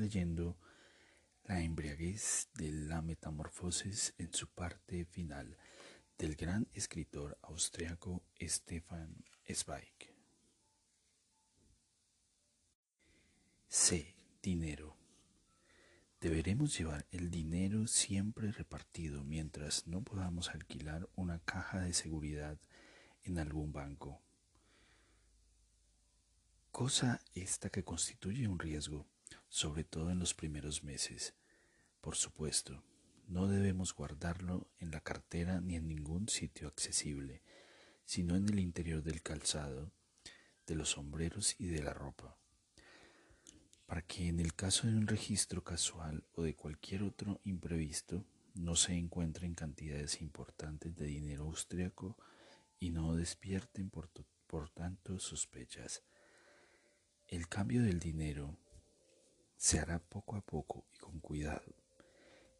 Leyendo La embriaguez de la metamorfosis en su parte final del gran escritor austriaco Stefan Zweig. C. Dinero. Deberemos llevar el dinero siempre repartido mientras no podamos alquilar una caja de seguridad en algún banco. Cosa esta que constituye un riesgo, sobre todo en los primeros meses. Por supuesto, no debemos guardarlo en la cartera ni en ningún sitio accesible, sino en el interior del calzado, de los sombreros y de la ropa para que en el caso de un registro casual o de cualquier otro imprevisto no se encuentren cantidades importantes de dinero austriaco y no despierten por, por tanto sospechas. El cambio del dinero se hará poco a poco y con cuidado,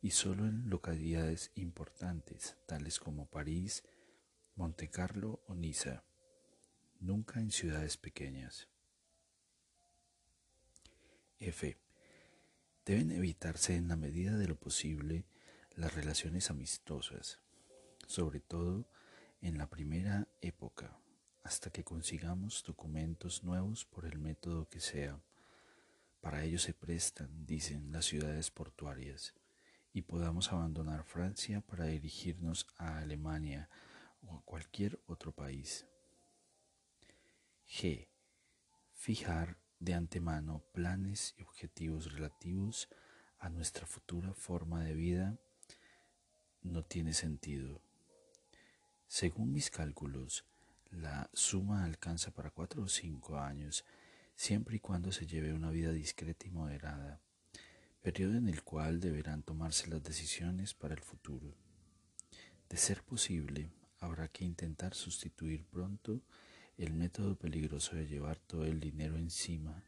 y solo en localidades importantes, tales como París, Montecarlo o Niza, nunca en ciudades pequeñas. F. Deben evitarse en la medida de lo posible las relaciones amistosas, sobre todo en la primera época, hasta que consigamos documentos nuevos por el método que sea. Para ello se prestan, dicen, las ciudades portuarias, y podamos abandonar Francia para dirigirnos a Alemania o a cualquier otro país. G. Fijar de antemano planes y objetivos relativos a nuestra futura forma de vida no tiene sentido. Según mis cálculos, la suma alcanza para cuatro o cinco años, siempre y cuando se lleve una vida discreta y moderada, periodo en el cual deberán tomarse las decisiones para el futuro. De ser posible, habrá que intentar sustituir pronto el método peligroso de llevar todo el dinero encima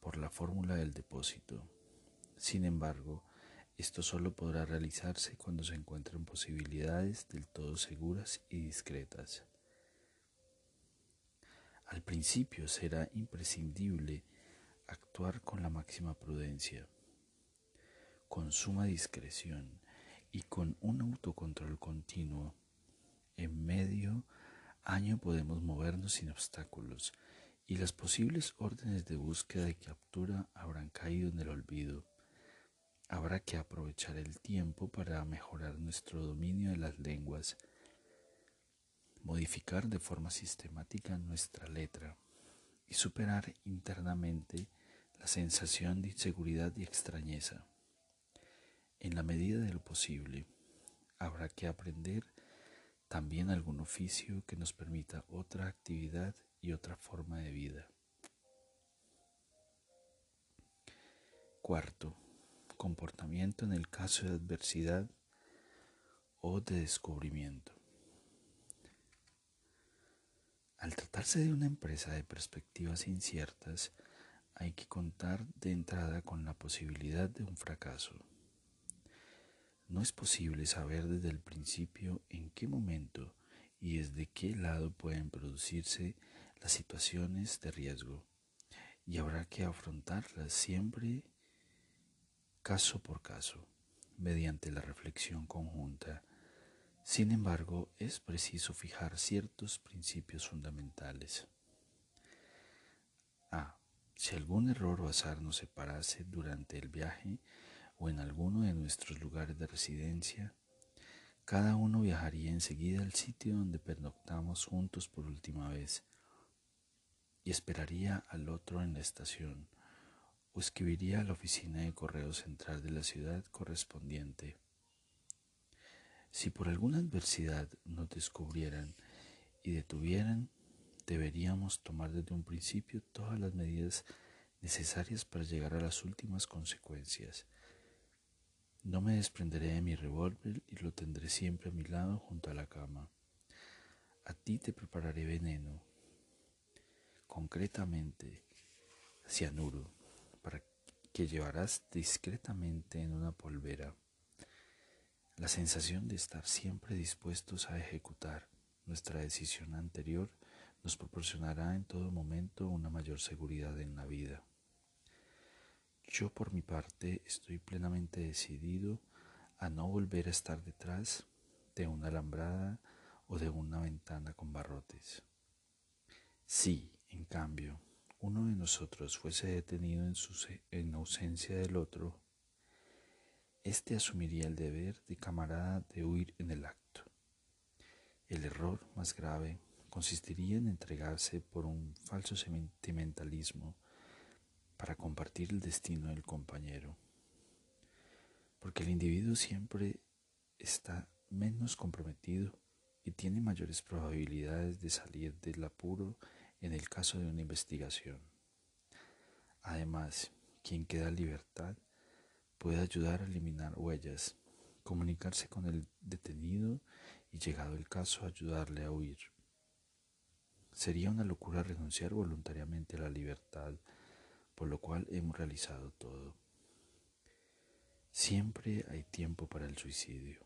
por la fórmula del depósito. Sin embargo, esto solo podrá realizarse cuando se encuentren posibilidades del todo seguras y discretas. Al principio será imprescindible actuar con la máxima prudencia, con suma discreción y con un autocontrol continuo. En medio año podemos movernos sin obstáculos y las posibles órdenes de búsqueda y captura habrán caído en el olvido. Habrá que aprovechar el tiempo para mejorar nuestro dominio de las lenguas, modificar de forma sistemática nuestra letra y superar internamente la sensación de inseguridad y extrañeza. En la medida de lo posible, habrá que aprender también algún oficio que nos permita otra actividad y otra forma de vida. Cuarto, comportamiento en el caso de adversidad o de descubrimiento. Al tratarse de una empresa de perspectivas inciertas, hay que contar de entrada con la posibilidad de un fracaso. No es posible saber desde el principio en qué momento y desde qué lado pueden producirse las situaciones de riesgo y habrá que afrontarlas siempre caso por caso, mediante la reflexión conjunta. Sin embargo, es preciso fijar ciertos principios fundamentales. A. Si algún error o azar nos separase durante el viaje, o en alguno de nuestros lugares de residencia, cada uno viajaría enseguida al sitio donde pernoctamos juntos por última vez y esperaría al otro en la estación o escribiría a la oficina de correo central de la ciudad correspondiente. Si por alguna adversidad nos descubrieran y detuvieran, deberíamos tomar desde un principio todas las medidas necesarias para llegar a las últimas consecuencias. No me desprenderé de mi revólver y lo tendré siempre a mi lado junto a la cama. A ti te prepararé veneno, concretamente cianuro, para que llevarás discretamente en una polvera. La sensación de estar siempre dispuestos a ejecutar nuestra decisión anterior nos proporcionará en todo momento una mayor seguridad en la vida. Yo por mi parte estoy plenamente decidido a no volver a estar detrás de una alambrada o de una ventana con barrotes. Si, en cambio, uno de nosotros fuese detenido en, su, en ausencia del otro, éste asumiría el deber de camarada de huir en el acto. El error más grave consistiría en entregarse por un falso sentimentalismo para compartir el destino del compañero. Porque el individuo siempre está menos comprometido y tiene mayores probabilidades de salir del apuro en el caso de una investigación. Además, quien queda en libertad puede ayudar a eliminar huellas, comunicarse con el detenido y llegado el caso ayudarle a huir. Sería una locura renunciar voluntariamente a la libertad, por lo cual hemos realizado todo. Siempre hay tiempo para el suicidio.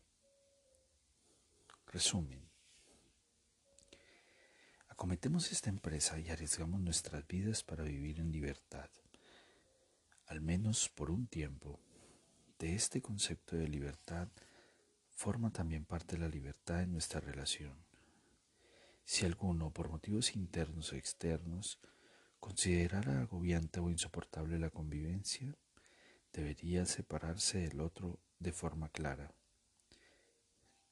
Resumen. Acometemos esta empresa y arriesgamos nuestras vidas para vivir en libertad, al menos por un tiempo. De este concepto de libertad forma también parte la libertad en nuestra relación. Si alguno, por motivos internos o externos, considerara agobiante o insoportable la convivencia, debería separarse del otro de forma clara.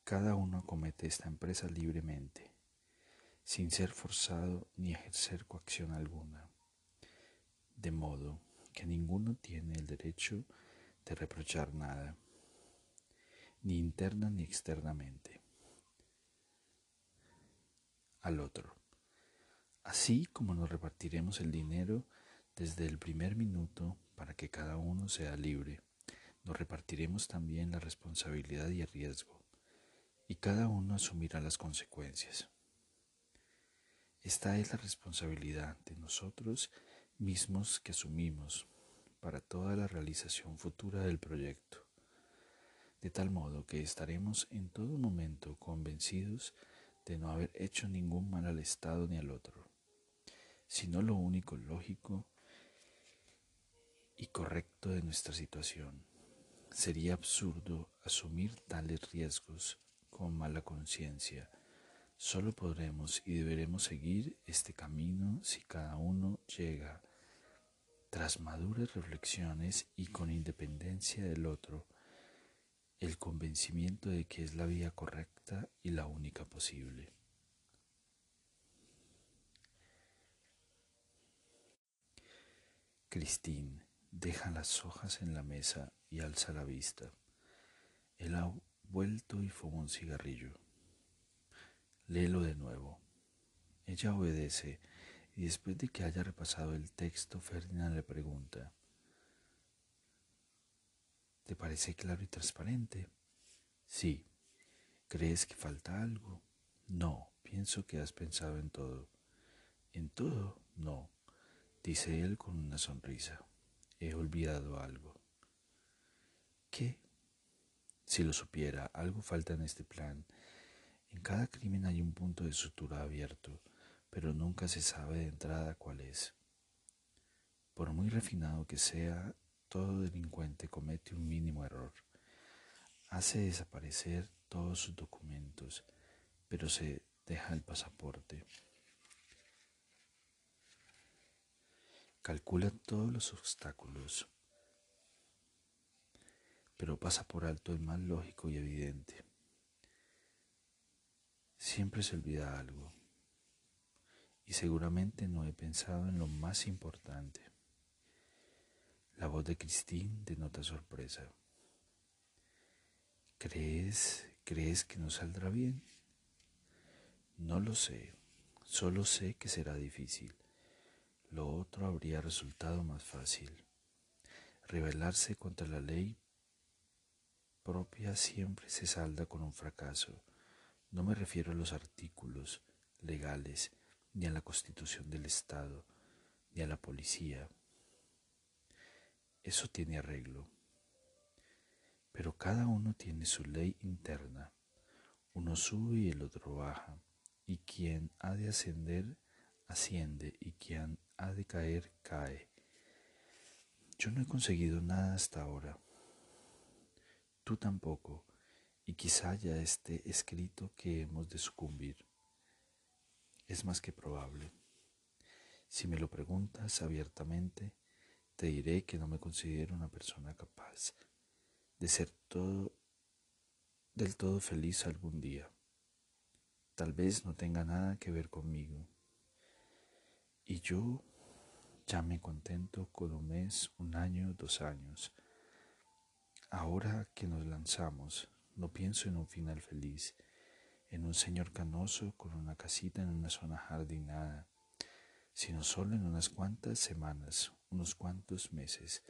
Cada uno acomete esta empresa libremente, sin ser forzado ni ejercer coacción alguna, de modo que ninguno tiene el derecho de reprochar nada, ni interna ni externamente al otro. Así como nos repartiremos el dinero desde el primer minuto para que cada uno sea libre, nos repartiremos también la responsabilidad y el riesgo, y cada uno asumirá las consecuencias. Esta es la responsabilidad de nosotros mismos que asumimos para toda la realización futura del proyecto, de tal modo que estaremos en todo momento convencidos de no haber hecho ningún mal al Estado ni al otro, sino lo único lógico y correcto de nuestra situación. Sería absurdo asumir tales riesgos con mala conciencia. Solo podremos y deberemos seguir este camino si cada uno llega, tras maduras reflexiones y con independencia del otro, el convencimiento de que es la vía correcta y la única posible. Christine deja las hojas en la mesa y alza la vista. Él ha vuelto y fuma un cigarrillo. Léelo de nuevo. Ella obedece y después de que haya repasado el texto, Ferdinand le pregunta, ¿Te parece claro y transparente? Sí. ¿Crees que falta algo? No, pienso que has pensado en todo. ¿En todo? No, dice él con una sonrisa. He olvidado algo. ¿Qué? Si lo supiera, algo falta en este plan. En cada crimen hay un punto de sutura abierto, pero nunca se sabe de entrada cuál es. Por muy refinado que sea, todo delincuente comete un mínimo error. Hace desaparecer todos sus documentos, pero se deja el pasaporte. Calcula todos los obstáculos, pero pasa por alto el más lógico y evidente. Siempre se olvida algo, y seguramente no he pensado en lo más importante. La voz de Christine denota sorpresa. ¿Crees, crees que no saldrá bien? No lo sé. Solo sé que será difícil. Lo otro habría resultado más fácil. Rebelarse contra la ley propia siempre se salda con un fracaso. No me refiero a los artículos legales, ni a la constitución del Estado, ni a la policía. Eso tiene arreglo. Pero cada uno tiene su ley interna. Uno sube y el otro baja, y quien ha de ascender, asciende, y quien ha de caer, cae. Yo no he conseguido nada hasta ahora. Tú tampoco, y quizá ya esté escrito que hemos de sucumbir. Es más que probable. Si me lo preguntas abiertamente, te diré que no me considero una persona capaz de ser del todo feliz algún día. Tal vez no tenga nada que ver conmigo. Y yo ya me contento con un mes, un año, dos años. Ahora que nos lanzamos, no pienso en un final feliz, en un señor canoso con una casita en una zona jardinada, sino solo en unas cuantas semanas, unos cuantos meses,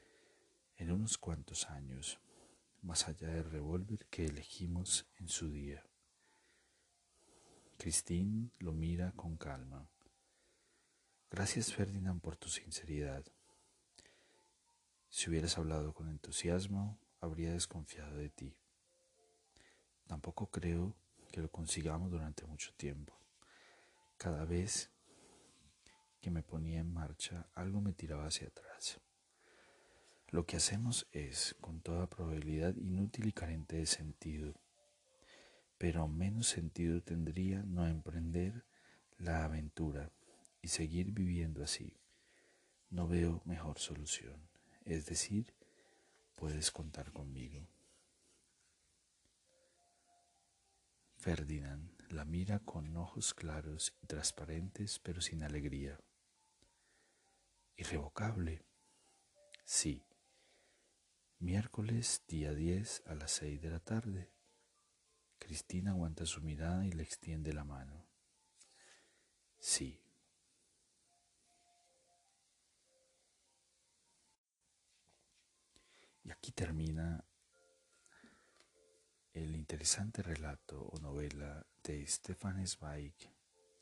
en unos cuantos años más allá del revólver que elegimos en su día. Christine lo mira con calma. Gracias Ferdinand por tu sinceridad. Si hubieras hablado con entusiasmo, habría desconfiado de ti. Tampoco creo que lo consigamos durante mucho tiempo. Cada vez que me ponía en marcha, algo me tiraba hacia atrás. Lo que hacemos es, con toda probabilidad, inútil y carente de sentido, pero menos sentido tendría no emprender la aventura y seguir viviendo así. No veo mejor solución, es decir, puedes contar conmigo. Ferdinand la mira con ojos claros y transparentes, pero sin alegría. Irrevocable. Sí, Miércoles, día 10 a las 6 de la tarde. Cristina aguanta su mirada y le extiende la mano. Sí. Y aquí termina el interesante relato o novela de Stefan Zweig,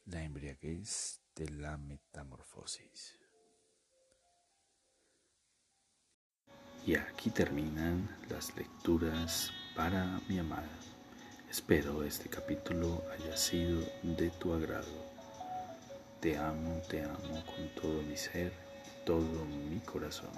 La embriaguez de la metamorfosis. Y aquí terminan las lecturas para mi amada. Espero este capítulo haya sido de tu agrado. Te amo, te amo con todo mi ser, todo mi corazón.